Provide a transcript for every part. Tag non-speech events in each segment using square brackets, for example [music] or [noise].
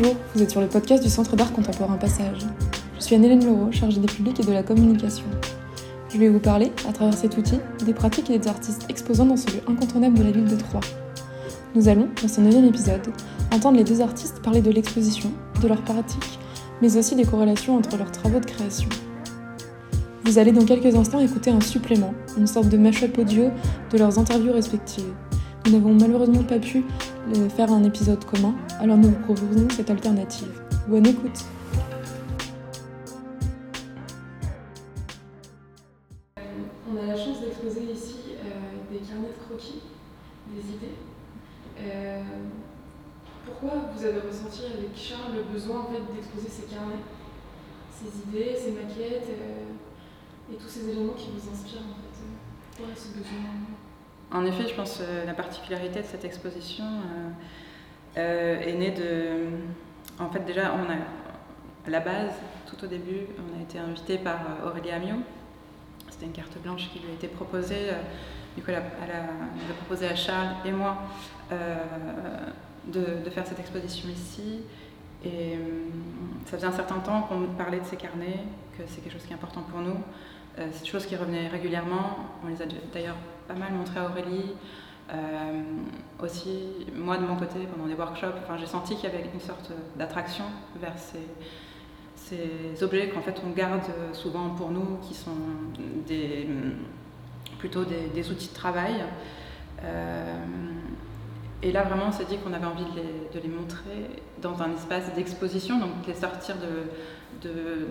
Bonjour, vous êtes sur le podcast du Centre d'art contemporain Passage. Je suis Anne-Hélène Leroux, chargée des publics et de la communication. Je vais vous parler, à travers cet outil, des pratiques et des artistes exposant dans ce lieu incontournable de la ville de Troyes. Nous allons, dans ce neuvième épisode, entendre les deux artistes parler de l'exposition, de leurs pratiques, mais aussi des corrélations entre leurs travaux de création. Vous allez dans quelques instants écouter un supplément, une sorte de mash-up audio de leurs interviews respectives. Nous n'avons malheureusement pas pu faire un épisode commun, alors nous vous proposons cette alternative. Bonne écoute On a la chance d'exposer ici euh, des carnets de croquis, des idées. Euh, pourquoi vous avez ressenti avec Charles le besoin en fait, d'exposer ces carnets, ces idées, ces maquettes euh, et tous ces éléments qui vous inspirent en fait Pourquoi ce besoin? En effet, je pense que euh, la particularité de cette exposition euh, euh, est née de. En fait, déjà, on a, à la base, tout au début, on a été invité par Aurélie Amiot. C'était une carte blanche qui lui a été proposée. Du coup, elle a, proposé à Charles et moi de, faire cette exposition ici. Et ça faisait un certain temps qu'on parlait de ces carnets, que c'est quelque chose qui est important pour nous. C'est une chose qui revenait régulièrement. On les a d'ailleurs pas mal montré à Aurélie. Euh, aussi, moi de mon côté, pendant des workshops, j'ai senti qu'il y avait une sorte d'attraction vers ces, ces objets qu'en fait on garde souvent pour nous, qui sont des, plutôt des, outils de travail. Euh, et là, vraiment, on s'est dit qu'on avait envie de les, montrer dans un espace d'exposition, donc les sortir de, de,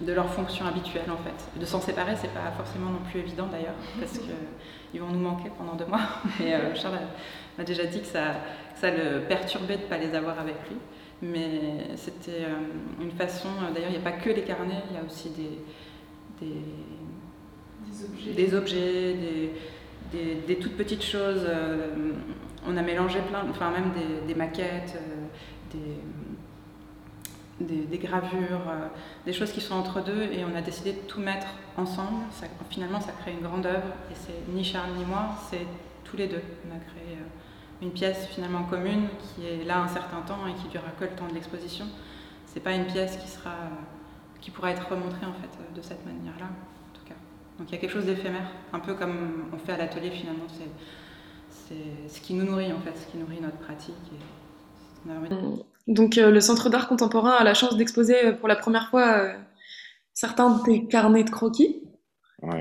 de leur fonction habituelle en fait. De s'en séparer, c'est pas forcément non plus évident d'ailleurs, [laughs] parce qu'ils vont nous manquer pendant deux mois. [laughs] Et euh, Charles m'a déjà dit que ça, ça le perturbait de ne pas les avoir avec lui. Mais c'était euh, une façon, euh, d'ailleurs il n'y a pas que les carnets, il y a aussi des, des, objets, des, des, toutes petites choses. on a mélangé plein, enfin même des, maquettes, des des, gravures, euh, des choses qui sont entre deux, et on a décidé de tout mettre ensemble. finalement, ça crée une grande œuvre, et c'est ni Charles ni moi, c'est tous les deux. On a créé euh, une pièce finalement commune qui est là un certain temps et qui durera que le temps de l'exposition. C'est pas une pièce qui sera, qui pourra être remontrée en fait de cette manière-là, en tout cas. Donc il y a quelque chose d'éphémère, un peu comme on fait à l'atelier finalement. C'est ce qui nous nourrit en fait, ce qui nourrit notre pratique. Donc euh, le Centre d'art contemporain a la chance d'exposer euh, pour la première fois euh, certains des carnets de croquis,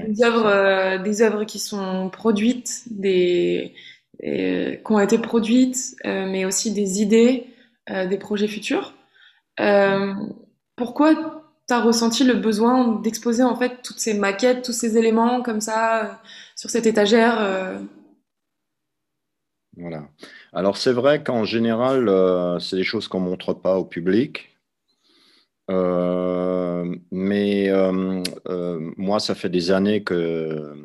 des œuvres, des œuvres qui sont produites, des qui ont été produites, mais aussi des idées, des projets futurs. pourquoi tu as ressenti le besoin d'exposer en fait toutes ces maquettes, tous ces éléments comme ça sur cette étagère Voilà. Alors c'est vrai qu'en général, euh, c'est des choses qu'on ne montre pas au public. Euh, mais euh, moi, ça fait des années que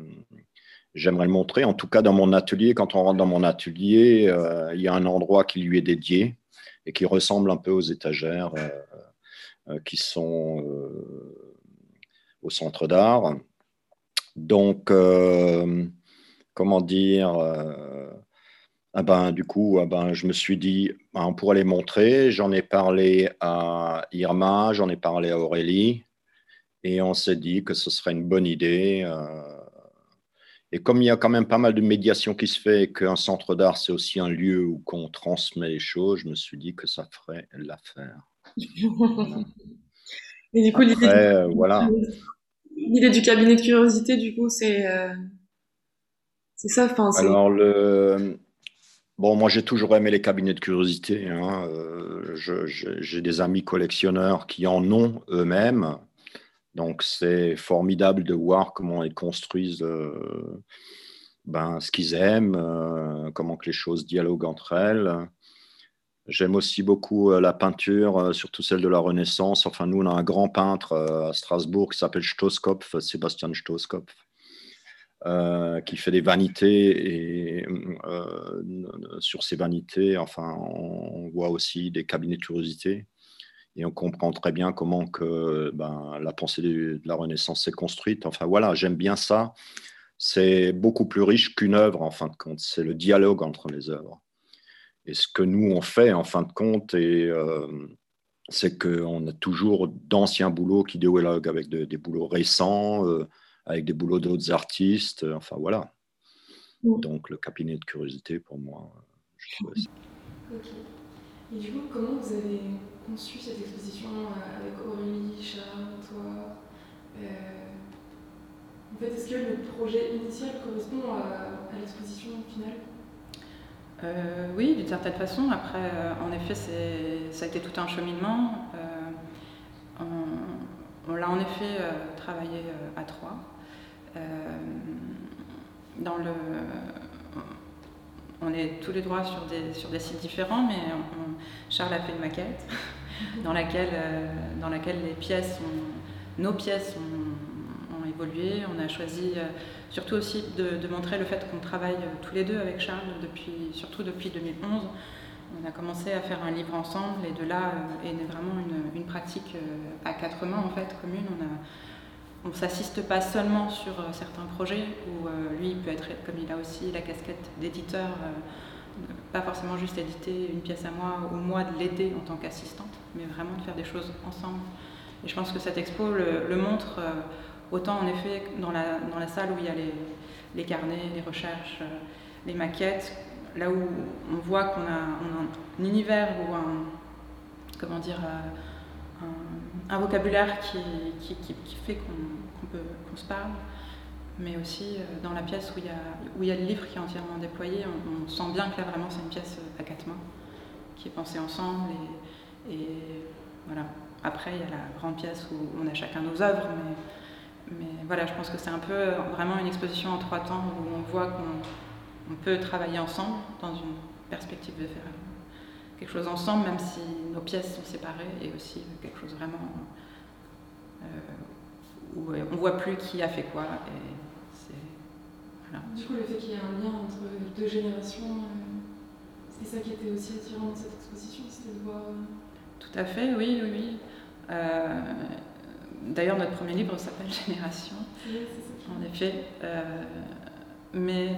j'aimerais le montrer. En tout cas, dans mon atelier, quand on rentre dans mon atelier, il y a un endroit qui lui est dédié et qui ressemble un peu aux étagères qui sont au centre d'art. Donc, comment dire ah ben, du coup, ah ben, je me suis dit, ben, on pourrait les montrer. J'en ai parlé à Irma, j'en ai parlé à Aurélie, et on s'est dit que ce serait une bonne idée. Euh. et comme il y a quand même pas mal de médiation qui se fait, et qu'un centre d'art, c'est aussi un lieu où on transmet les choses, je me suis dit que ça ferait l'affaire. [laughs] Et du coup, l'idée du... Euh, voilà. du cabinet de curiosité, du coup, c'est euh, ça. Enfin, Alors, le Bon, moi, j'ai toujours aimé les cabinets de curiosité. Hein. Euh, j'ai des amis collectionneurs qui en ont eux-mêmes. Donc, c'est formidable de voir comment ils construisent euh, ben, ce qu'ils aiment, euh, comment que les choses dialoguent entre elles. J'aime aussi beaucoup la peinture, surtout celle de la Renaissance. Enfin, nous, on a un grand peintre à Strasbourg qui s'appelle Stoskopf, Sébastien Stoskopf. Qui fait des vanités et sur ces vanités, enfin, on voit aussi des cabinets de curiosité et on comprend très bien comment que ben, la pensée de, la Renaissance s'est construite. Enfin voilà, j'aime bien ça. C'est beaucoup plus riche qu'une œuvre en fin de compte. C'est le dialogue entre les œuvres. et, ce que nous, on fait en fin de compte, et, c'est qu'on a toujours d'anciens boulots qui dialoguent avec des boulots récents, avec des boulots d'autres artistes. Enfin, voilà. Donc, le cabinet de curiosité, pour moi, je trouvais ça. Ok. Et du coup, comment vous avez conçu cette exposition euh, avec Aurélie, Charles, toi euh, En fait, est-ce que le projet initial correspond à, l'exposition finale? Euh, Oui, d'une certaine façon. Après, en effet, ça a été tout un cheminement. on, l'a en effet travaillé à trois. Dans le, on est tous les droits sur des, sur des sites différents, mais Charles a fait une maquette [laughs] dans, laquelle, euh, dans laquelle les pièces nos pièces ont, évolué. On a choisi euh, surtout aussi de, montrer le fait qu'on travaille tous les deux avec Charles, depuis, surtout depuis 2011. On a commencé à faire un livre ensemble et de là euh, est vraiment une, une pratique à quatre mains en fait commune. On a, on ne s'assiste pas seulement sur euh, certains projets où euh, lui peut être, comme il a aussi la casquette d'éditeur, euh, pas forcément juste éditer une pièce à moi ou moi de l'aider en tant qu'assistante, mais vraiment de faire des choses ensemble. Et je pense que cette expo le, montre autant en effet dans la, dans la salle où il y a les, carnets, les recherches, les maquettes, là où on voit qu'on a, un univers ou un, comment dire, un, vocabulaire qui, fait qu'on se parle, mais aussi euh, dans la pièce où il y a, où il y a le livre qui est entièrement déployé, on, sent bien que là vraiment c'est une pièce à quatre mains, qui est pensée ensemble. Et, et, voilà. Après, il y a la grande pièce où on a chacun nos œuvres, mais, mais voilà, je pense que c'est un peu vraiment une exposition en trois temps où on voit qu'on peut travailler ensemble dans une perspective de faire quelque chose ensemble, même si nos pièces sont séparées, et aussi quelque chose vraiment euh, où on voit plus qui a fait quoi. Et voilà. Du coup, le fait qu'il y ait un lien entre deux générations, euh, c'est ça qui était aussi attirant dans cette exposition, c'était de voir. Euh, Tout à fait, oui, oui, oui. D'ailleurs, notre premier livre s'appelle Génération. Oui, en effet. mais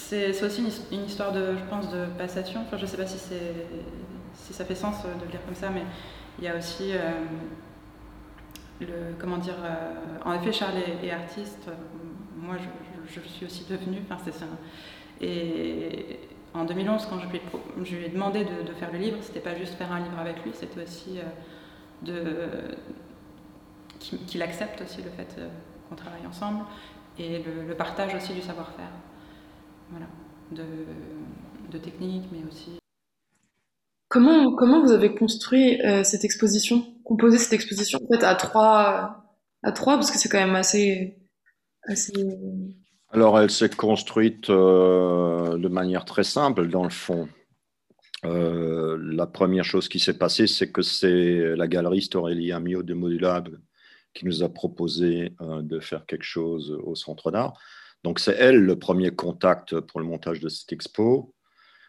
c'est aussi une, histoire de, je pense, de passation. Je ne sais pas si, si ça fait sens de le dire comme ça, mais il y a aussi euh, le, comment dire, euh, en effet, Charles est, artiste. Moi, je, suis aussi devenue. Enfin, c'est ça. Et en 2011, quand je lui, je lui ai demandé de, faire le livre, c'était pas juste faire un livre avec lui, c'était aussi euh, de qu'il accepte aussi le fait qu'on travaille ensemble et le partage aussi du savoir-faire voilà, de, de technique, mais aussi. Comment, comment vous avez construit euh, cette exposition, composé cette exposition en fait à trois, à trois parce que c'est quand même assez, assez... Alors elle s'est construite euh, de manière très simple dans le fond. Euh, la première chose qui s'est passée, c'est que c'est la galeriste Aurélie Amio de Modulable qui nous a proposé de faire quelque chose au Centre d'Art. Donc c'est elle le premier contact pour le montage de cette expo.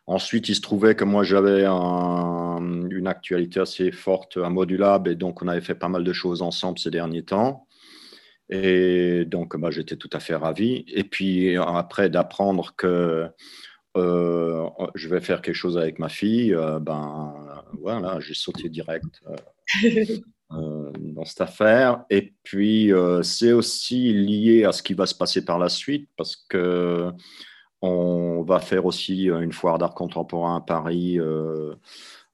Ensuite, il se trouvait que moi j'avais une actualité assez forte à Modulab et donc on avait fait pas mal de choses ensemble ces derniers temps. Et donc bah, j'étais tout à fait ravi. Et puis après d'apprendre que euh, je vais faire quelque chose avec ma fille, euh, ben voilà, j'ai sauté direct. Euh. [laughs] Euh, dans cette affaire. Et puis, euh, c'est aussi lié à ce qui va se passer par la suite, parce que on va faire aussi une foire d'art contemporain à Paris. Euh,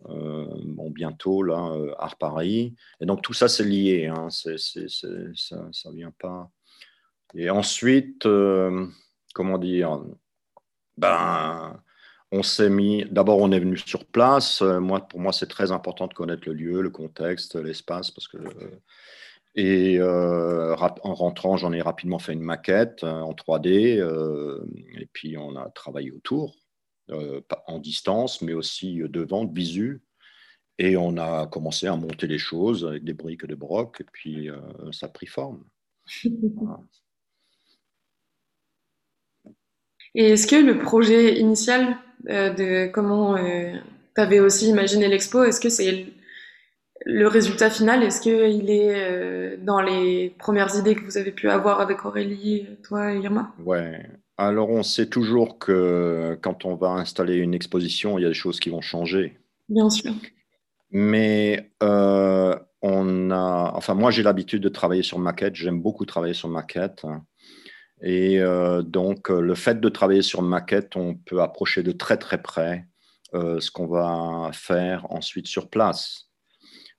bon, bientôt, là, Art Paris. Et donc, tout ça, c'est lié. Hein. ça ne vient pas. Et ensuite, comment dire? Ben, on s'est mis, d'abord on est venu sur place. Euh, moi, pour moi, c'est très important de connaître le lieu, le contexte, l'espace, parce que et euh, en rentrant, j'en ai rapidement fait une maquette euh, en 3D, et puis on a travaillé autour, en distance, mais aussi devant, de visu. Et on a commencé à monter les choses avec des briques et des brocs, et puis ça a pris forme. [laughs] Et est-ce que le projet initial euh, de comment euh, tu avais aussi imaginé l'expo. Est-ce que c'est le résultat final? Est-ce qu'il est euh, dans les premières idées que vous avez pu avoir avec Aurélie, toi et Irma? Ouais. Alors, on sait toujours que quand on va installer une exposition, il y a des choses qui vont changer. Bien sûr. Mais euh, on a, enfin, moi, j'ai l'habitude de travailler sur maquette. J'aime beaucoup travailler sur maquette. Et euh, donc, le fait de travailler sur maquette, on peut approcher de très très près euh, ce qu'on va faire ensuite sur place.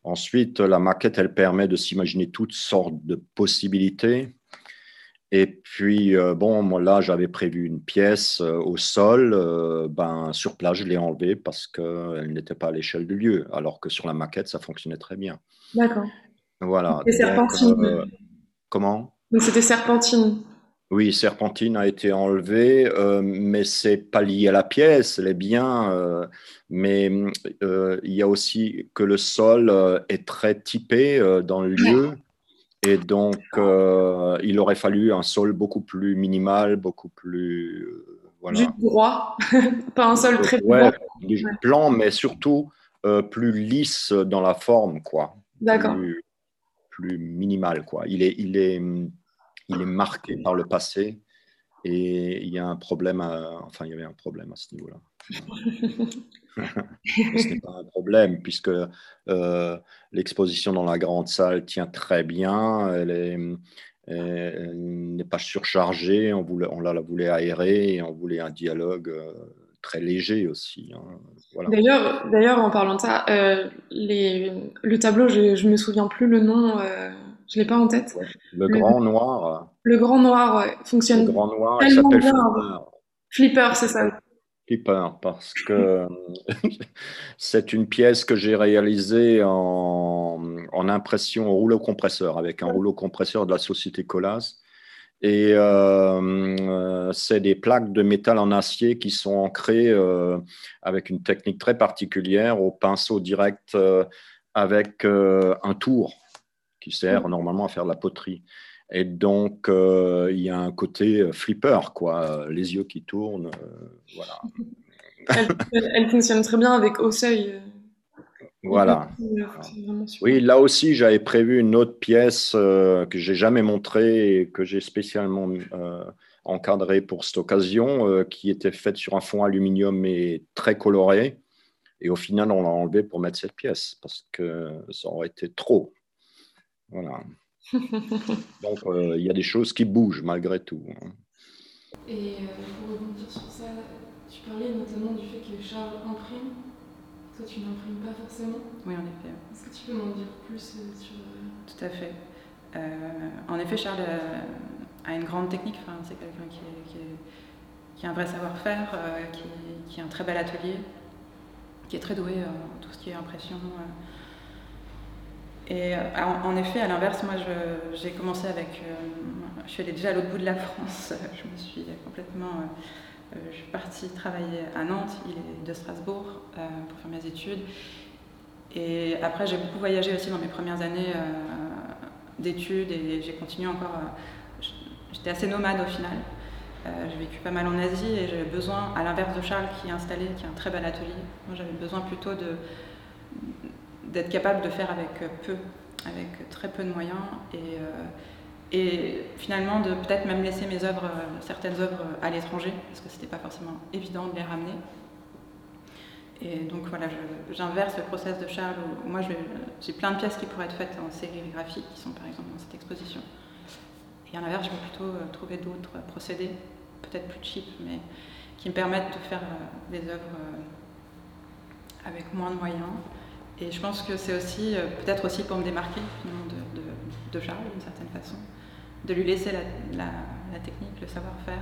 Ensuite, la maquette, elle permet de s'imaginer toutes sortes de possibilités. Et puis, euh, bon, moi, là, j'avais prévu une pièce euh, au sol. Euh, ben, sur place, je l'ai enlevée parce qu'elle n'était pas à l'échelle du lieu, alors que sur la maquette, ça fonctionnait très bien. D'accord. Voilà. C'était Serpentine. comment? Donc, c'était Serpentine. Oui, Serpentine a été enlevée, mais c'est pas lié à la pièce, elle est bien. mais il y a aussi que le sol est très typé dans le lieu. Et donc, euh, il aurait fallu un sol beaucoup plus minimal, beaucoup plus. Euh, voilà. Juste droit, [laughs] pas un sol très ouais, plan, mais surtout euh, plus lisse dans la forme, quoi. D'accord. Plus, minimal, quoi. Il est, il, est, il est marqué par le passé et il y a un problème, enfin, il y avait un problème à ce niveau-là. [laughs] Ce n'est pas un problème puisque euh, l'exposition dans la grande salle tient très bien. Elle n'est pas surchargée. On, voulait, on la voulait aérer et on voulait un dialogue euh, très léger aussi. Hein. D'ailleurs, d'ailleurs, en parlant de ça, euh, les, le tableau, je, ne me souviens plus le nom. Je l'ai pas en tête. Le, grand noir. Le grand noir fonctionne. Le grand noir, il s'appelle Flipper. Flipper, c'est ça parce que [laughs] c'est une pièce que j'ai réalisée en, impression au rouleau compresseur avec un rouleau compresseur de la société Colas. Et euh, c'est des plaques de métal en acier qui sont ancrées euh, avec une technique très particulière au pinceau direct euh, avec un tour qui sert normalement à faire de la poterie. Et donc, euh, il y a un côté euh, flipper, quoi, les yeux qui tournent. Euh, voilà. [laughs] Elle, fonctionne très bien avec au seuil. Voilà. Oui, là aussi, j'avais prévu une autre pièce que j'ai jamais montrée et que j'ai spécialement encadrée pour cette occasion, qui était faite sur un fond aluminium et très coloré. Et au final, on l'a enlevé pour mettre cette pièce parce que ça aurait été trop. Voilà. [laughs] Donc, euh, il y a des choses qui bougent malgré tout. Hein. Et euh, pour rebondir sur ça, tu parlais notamment du fait que Charles imprime. Toi, tu n'imprimes pas forcément. Oui, en effet. Est-ce que tu peux m'en dire plus euh, sur. Tout à fait. en effet, Charles a une grande technique. Enfin, c'est quelqu'un qui, qui, a un vrai savoir-faire, qui, qui, a un très bel atelier, qui est très doué en tout ce qui est impression. Et euh, en, effet, à l'inverse, moi, j'ai commencé avec. Euh, je suis allée déjà à l'autre bout de la [laughs] France. Je me suis complètement. Euh, je suis partie travailler à Nantes, il est de Strasbourg, pour faire mes études. Et après, j'ai beaucoup voyagé aussi dans mes premières années d'études et j'ai continué encore. J'étais assez nomade au final. j'ai vécu pas mal en Asie et j'avais besoin, à l'inverse de Charles qui est installé, qui a un très bel atelier, moi j'avais besoin plutôt de, d'être capable de faire avec peu, avec très peu de moyens et, euh, et finalement de peut-être même laisser mes œuvres, euh, certaines œuvres à l'étranger parce que c'était pas forcément évident de les ramener. Et donc voilà, j'inverse le process de Charles où moi j'ai plein de pièces qui pourraient être faites en sérigraphie qui sont par exemple dans cette exposition. Et à l'inverse, je vais plutôt euh, trouver d'autres procédés, peut-être plus cheap, mais qui me permettent de faire des œuvres avec moins de moyens et je pense que c'est aussi, euh, peut-être aussi pour me démarquer de, Charles d'une certaine façon, de lui laisser la, technique, le savoir-faire.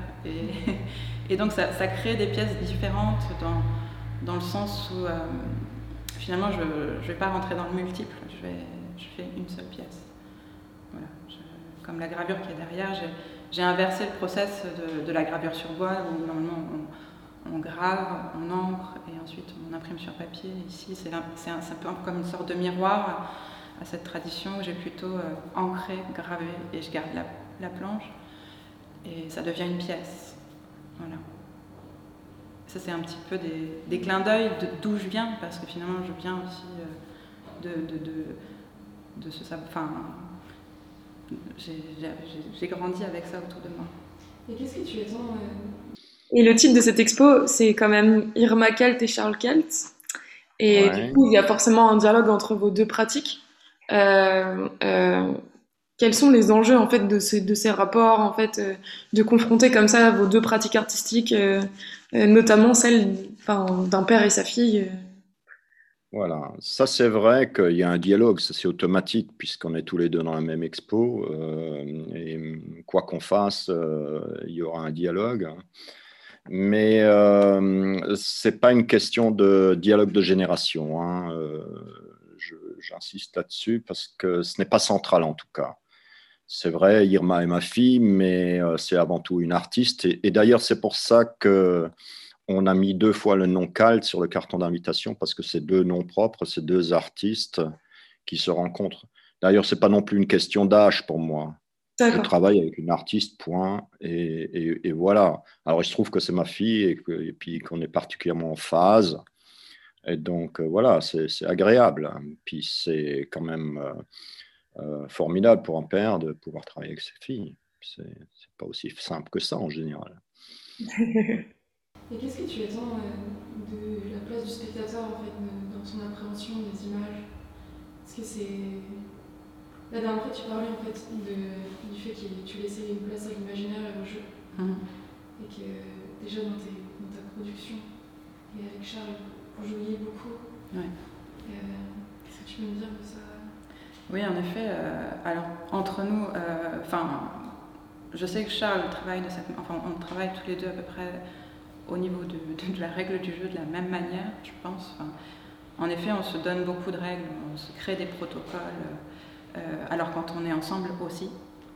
Et, [laughs] donc ça, crée des pièces différentes dans, dans le sens où euh, finalement je ne vais pas rentrer dans le multiple, je, vais, je fais une seule pièce. Voilà. comme la gravure qui est derrière, j'ai inversé le process de, la gravure sur bois où normalement grave, on encre et ensuite on imprime sur papier. Ici, c'est un, peu comme une sorte de miroir à, cette tradition où j'ai plutôt euh, ancré, gravé et je garde la, planche et ça devient une pièce. Voilà. Ça, c'est un petit peu des, clins d'œil d'où je viens parce que finalement, je viens aussi euh, de, de, de, de ce. Enfin, j'ai grandi avec ça autour de moi. Et qu'est-ce que tu attends euh, Et le titre de cette expo, c'est quand même Irma Kelt et Charles Kelt. Et du coup, il y a forcément un dialogue entre vos deux pratiques. Euh, euh, quels sont les enjeux en fait de ces, de ces rapports, en fait, de confronter comme ça vos deux pratiques artistiques, notamment celle d'un père et sa fille voilà, ça c'est vrai qu'il y a un dialogue, ça c'est automatique puisqu'on est tous les deux dans la même expo euh, et quoi qu'on fasse, euh, il y aura un dialogue. Mais euh, ce n'est pas une question de dialogue de génération. Hein. J'insiste là-dessus parce que ce n'est pas central en tout cas. C'est vrai, Irma est ma fille, mais c'est avant tout une artiste. et d'ailleurs, c'est pour ça que on a mis deux fois le nom Calt sur le carton d'invitation parce que c'est deux noms propres, c'est deux artistes qui se rencontrent. D'ailleurs, ce n'est pas non plus une question d'âge pour moi. Je travaille avec une artiste, point, et, voilà. Alors, il se trouve que c'est ma fille et, puis qu'on est particulièrement en phase. Et donc, euh, voilà, c'est agréable. Puis c'est quand même euh, euh, formidable pour un père de pouvoir travailler avec ses filles. C'est pas aussi simple que ça en général. [laughs] Et qu'est-ce que tu attends euh, de la place du spectateur en fait, dans son appréhension des images? Est-ce que c'est. La dernière fois, tu parlais en fait de, du fait que tu laissais une place à l'imaginaire et au jeu. Hum. Et que déjà dans, ta production et avec Charles, vous jouiez beaucoup. Ouais. Qu'est-ce que tu peux me dire de ça? Oui, en effet. Euh, alors, entre nous, euh, enfin, je sais que Charles travaille de cette. Enfin, on travaille tous les deux à peu près au niveau de, la règle du jeu de la même manière, je pense. en effet, on se donne beaucoup de règles, on se crée des protocoles, euh, alors quand on est ensemble aussi,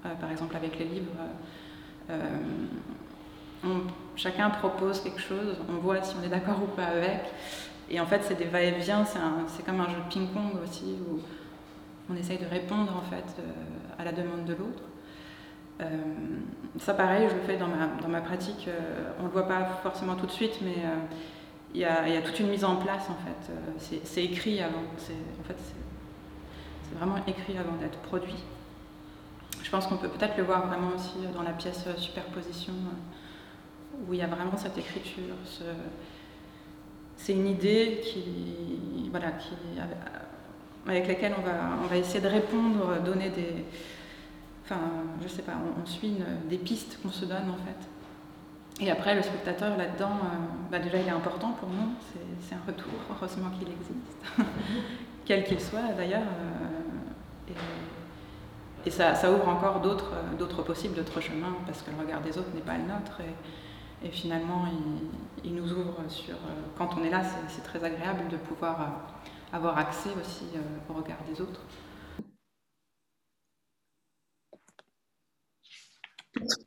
euh, par exemple avec les livres, euh, chacun propose quelque chose, on voit si on est d'accord [laughs] ou pas avec, et en fait c'est des va-et-vient, c'est comme un jeu de ping-pong aussi, où on essaye de répondre en fait à la demande de l'autre. Euh, ça, pareil, je le fais dans ma, pratique. Euh, on ne le voit pas forcément tout de suite, mais euh, il y, a, y, a, toute une mise en place, en fait. C'est écrit avant. En fait, c'est vraiment écrit avant d'être produit. Je pense qu'on peut peut-être le voir vraiment aussi dans la pièce Superposition, où il y a vraiment cette écriture. C'est une idée qui, voilà, qui, avec laquelle on va, on va essayer de répondre, donner des, Enfin, je sais pas, on, suit des pistes qu'on se donne en fait. Et après, le spectateur là-dedans, euh, bah, déjà il est important pour nous, c'est un retour, heureusement qu'il existe, [laughs] quel qu'il soit d'ailleurs. Euh, et, ça, ouvre encore d'autres possibles, d'autres chemins, parce que le regard des autres n'est pas le nôtre. Et, finalement, il, nous ouvre sur. Euh, quand on est là, c'est très agréable de pouvoir avoir accès aussi au regard des autres.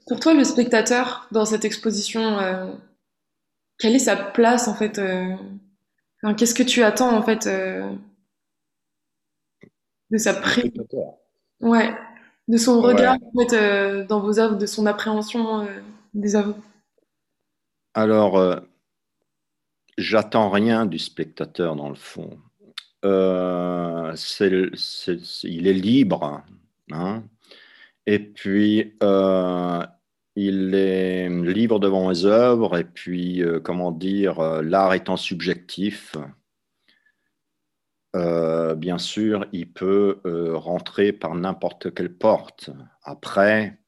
Pour toi, le spectateur dans cette exposition, euh, quelle est sa place en fait euh, Qu'est-ce que tu attends en fait euh, de sa prise Ouais, de son regard en fait, dans vos œuvres, de son appréhension des œuvres. Alors, j'attends rien du spectateur dans le fond. il est libre. Hein et puis, euh, il est libre devant les œuvres, et puis, euh, comment dire, euh, l'art étant subjectif, bien sûr, il peut rentrer par n'importe quelle porte. Après,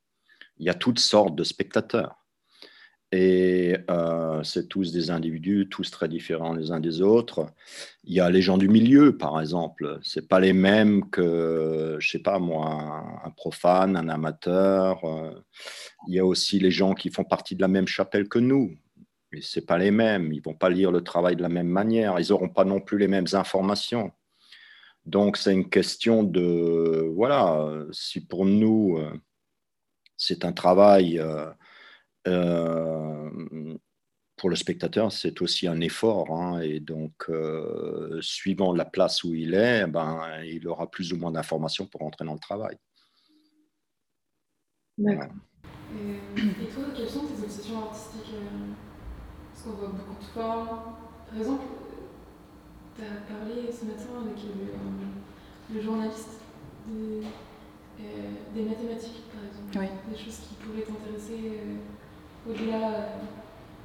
il y a toutes sortes de spectateurs. Et euh, c'est tous des individus, tous très différents les uns des autres. Il y a les gens du milieu, par exemple. C'est pas les mêmes que, je sais pas moi, un profane, un amateur. Euh. Il y a aussi les gens qui font partie de la même chapelle que nous. Et c'est pas les mêmes. Ils vont pas lire le travail de la même manière. Ils n'auront pas non plus les mêmes informations. Donc c'est une question de, voilà, si pour nous euh, c'est un travail euh, pour le spectateur, c'est aussi un effort. Hein, et donc, euh, suivant la place où il est, ben, il aura plus ou moins d'informations pour entrer dans le travail. D'accord. Et, toi, quelles sont tes obsessions artistiques? euh, qu'on voit beaucoup de formes. Par exemple, tu as parlé ce matin avec le, journaliste des, des, mathématiques, par exemple. Des choses qui pourraient t'intéresser au-delà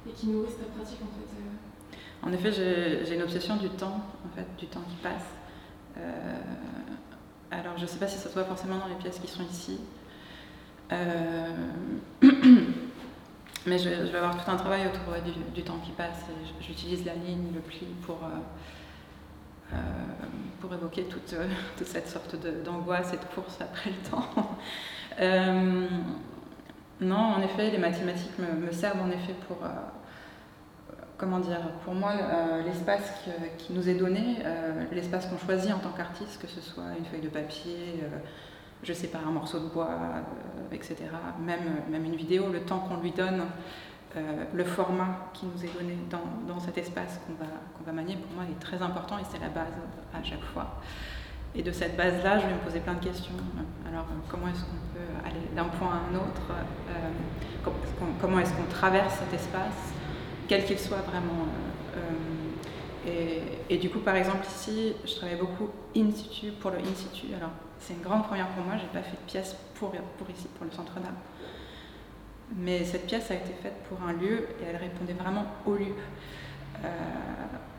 et qui nourrissent ta pratique en fait En effet, j'ai une obsession du temps, en fait, du temps qui passe. alors, je ne sais pas si ça soit forcément dans les pièces qui sont ici. [clears throat] Mais je, vais avoir tout un travail autour du, temps qui passe. J'utilise la ligne, le pli pour, euh, euh, pour évoquer toute, [laughs] toute cette sorte d'angoisse et de course après le temps. [laughs] Euh, non, en effet, les mathématiques me, servent en effet pour, comment dire, pour moi, l'espace qui, nous est donné, l'espace qu'on choisit en tant qu'artiste, que ce soit une feuille de papier, je sais pas, un morceau de bois, euh, etc. Même, même une vidéo, le temps qu'on lui donne, euh, le format qui nous est donné dans, cet espace qu'on va, qu'on va manier, pour moi, est très important et c'est la base à chaque fois. Et de cette base-là, je vais me poser plein de questions. Alors, comment est-ce qu'on peut aller d'un point à un autre euh, Comment est-ce qu'on traverse cet espace, quel qu'il soit vraiment et, et, du coup, par exemple, ici, je travaille beaucoup in situ, pour le in situ. Alors, c'est une grande première pour moi, j'ai pas fait de pièce pour, pour ici, pour le centre d'art. Mais cette pièce a été faite pour un lieu et elle répondait vraiment au lieu. Euh,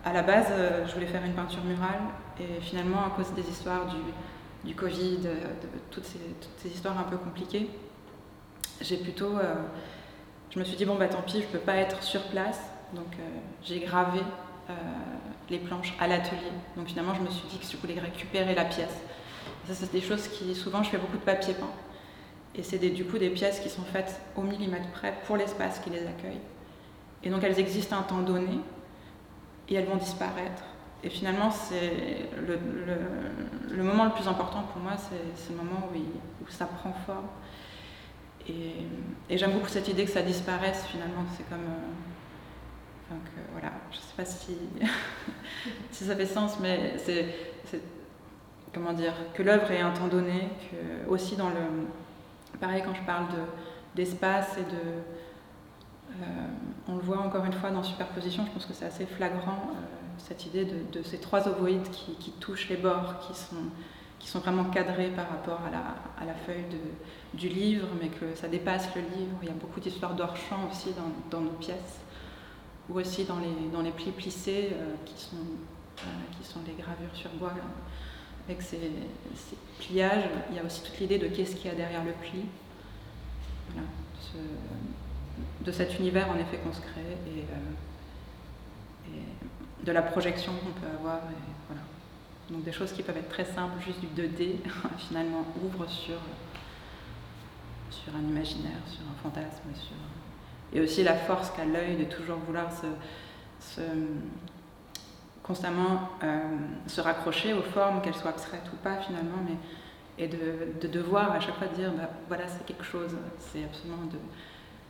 à la base, euh, je voulais faire une peinture murale et finalement, à cause des histoires du, Covid, de, toutes, ces, histoires un peu compliquées, j'ai plutôt. Euh, je me suis dit, bon, bah tant pis, je peux pas être sur place. Donc j'ai gravé les planches à l'atelier. Donc finalement, je me suis dit que je voulais récupérer la pièce. Ça, c'est des choses qui, souvent, je fais beaucoup de papier peint. Et c'est du coup des pièces qui sont faites au millimètre près pour l'espace qui les accueille. Et donc elles existent à un temps donné et elles vont disparaître. Et finalement, c'est le, moment le plus important pour moi, c'est le moment où, ça prend forme. Et, j'aime beaucoup cette idée que ça disparaisse finalement. C'est comme. Euh, voilà, je ne sais pas si, [laughs] si ça fait sens, mais c'est comment dire, que l'œuvre ait un temps donné, que aussi dans le, pareil quand je parle d'espace et de, euh, on le voit encore une fois dans superposition, je pense que c'est assez flagrant euh, cette idée de, ces trois ovoïdes qui, touchent les bords, qui sont, qui sont vraiment cadrés par rapport à la, feuille du livre, mais que ça dépasse le livre. Il y a beaucoup d'histoires d'hors-champ aussi dans, nos pièces, ou aussi dans les, dans les plis plissés euh, qui, sont, qui sont les gravures sur bois avec ces, pliages, il y a aussi toute l'idée de qu'est-ce qu'il y a derrière le pli. de cet univers en effet qu'on se crée et, euh, de la projection qu'on peut avoir. Donc des choses qui peuvent être très simples, juste du 2D, [laughs] finalement ouvrent sur, un imaginaire, sur un fantasme. Sur... Et aussi la force qu'a l'œil de toujours vouloir se constamment euh, se raccrocher aux formes, qu'elles soient abstraites ou pas finalement, mais et de, devoir à chaque fois dire bah, voilà c'est quelque chose, c'est absolument de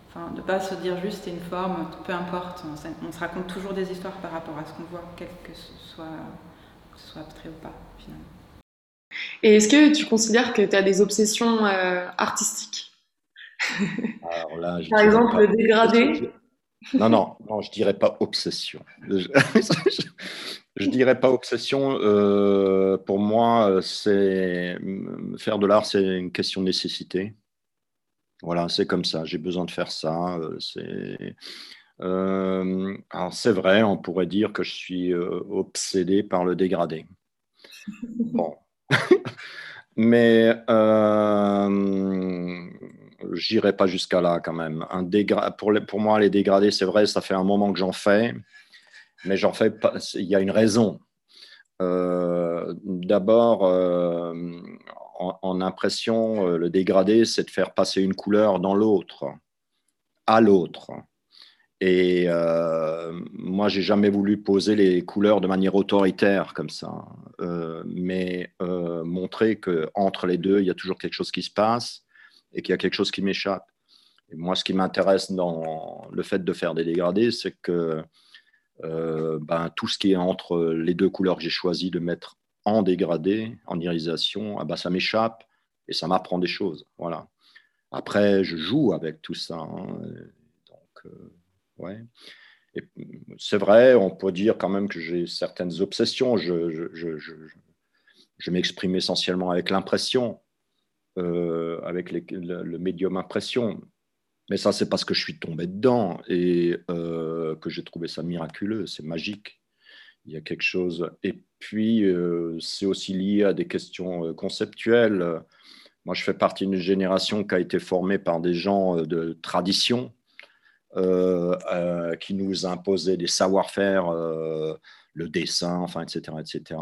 enfin de pas se dire juste c'est une forme, peu importe, on, se raconte toujours des histoires par rapport à ce qu'on voit, quel que ce soit, que ce soit abstrait ou pas finalement. Et est-ce que tu considères que tu as des obsessions euh, artistiques? Alors là, Par exemple, le dégradé non, non, non, je dirais pas obsession. Je, [laughs] dirais pas obsession. Euh, pour moi, c'est faire de l'art, c'est une question de nécessité. Voilà, c'est comme ça. J'ai besoin de faire ça. Euh, c'est euh, alors c'est vrai, on pourrait dire que je suis obsédé par le dégradé. Bon, [laughs] mais j'irai pas jusqu'à là quand même. Un pour, pour moi, les dégradés, c'est vrai, ça fait un moment que j'en fais, mais j'en fais. Il y a une raison. Euh, d'abord, euh, en, impression, euh, le dégradé, c'est de faire passer une couleur dans l'autre, à l'autre. Et moi, j'ai jamais voulu poser les couleurs de manière autoritaire comme ça, mais montrer que entre les deux, il y a toujours quelque chose qui se passe et qu'il y a quelque chose qui m'échappe. Et moi, ce qui m'intéresse dans le fait de faire des dégradés, c'est que euh, ben, tout ce qui est entre les deux couleurs que j'ai choisi de mettre en dégradé, en irisation, ah ben, ça m'échappe et ça m'apprend des choses. Voilà. Après, je joue avec tout ça. Hein. Donc, euh, ouais. C'est vrai, on peut dire quand même que j'ai certaines obsessions. Je, je, je, je m'exprime essentiellement avec l'impression. Euh, avec le, médium impression. Mais ça, c'est parce que je suis tombé dedans et euh, que j'ai trouvé ça miraculeux, c'est magique. Il y a quelque chose. Et puis, euh, c'est aussi lié à des questions conceptuelles. Moi, je fais partie d'une génération qui a été formée par des gens de tradition qui nous imposaient des savoir-faire, le dessin, enfin, etc., etc.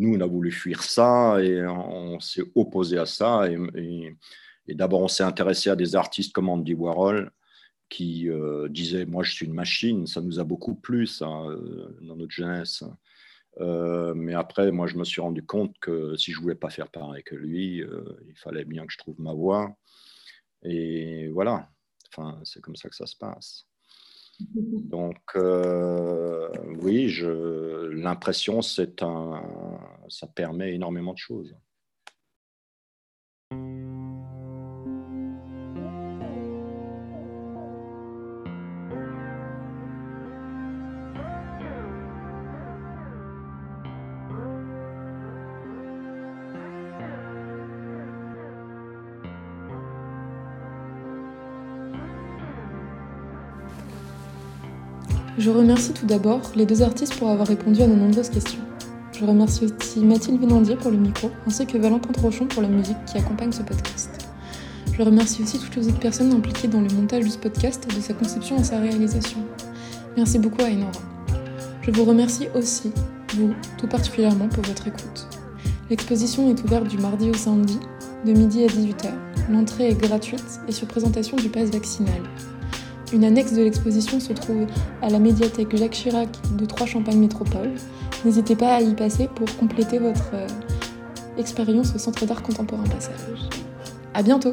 Nous, on a voulu fuir ça et on, s'est opposé à ça. Et, d'abord, on s'est intéressé à des artistes comme Andy Warhol qui euh, disaient Moi, je suis une machine. Ça nous a beaucoup plu, ça, euh, dans notre jeunesse. Euh, mais après, moi, je me suis rendu compte que si je ne voulais pas faire pareil que lui, il fallait bien que je trouve ma voie. Et voilà, enfin, c'est comme ça que ça se passe. Donc, oui, l'impression, c'est un, ça permet énormément de choses. Je remercie tout d'abord les deux artistes pour avoir répondu à nos nombreuses questions. Je remercie aussi Mathilde Vénandier pour le micro, ainsi que Valentin Trochon pour la musique qui accompagne ce podcast. Je remercie aussi toutes les autres personnes impliquées dans le montage de ce podcast, de sa conception à sa réalisation. Merci beaucoup à Enora. Je vous remercie aussi, vous, tout particulièrement, pour votre écoute. L'exposition est ouverte du mardi au samedi, de midi à 18h. L'entrée est gratuite et sur présentation du pass vaccinal. Une annexe de l'exposition se trouve à la médiathèque Jacques Chirac de Trois Champagne Métropole. N'hésitez pas à y passer pour compléter votre euh, expérience au Centre d'art contemporain Passage. À bientôt!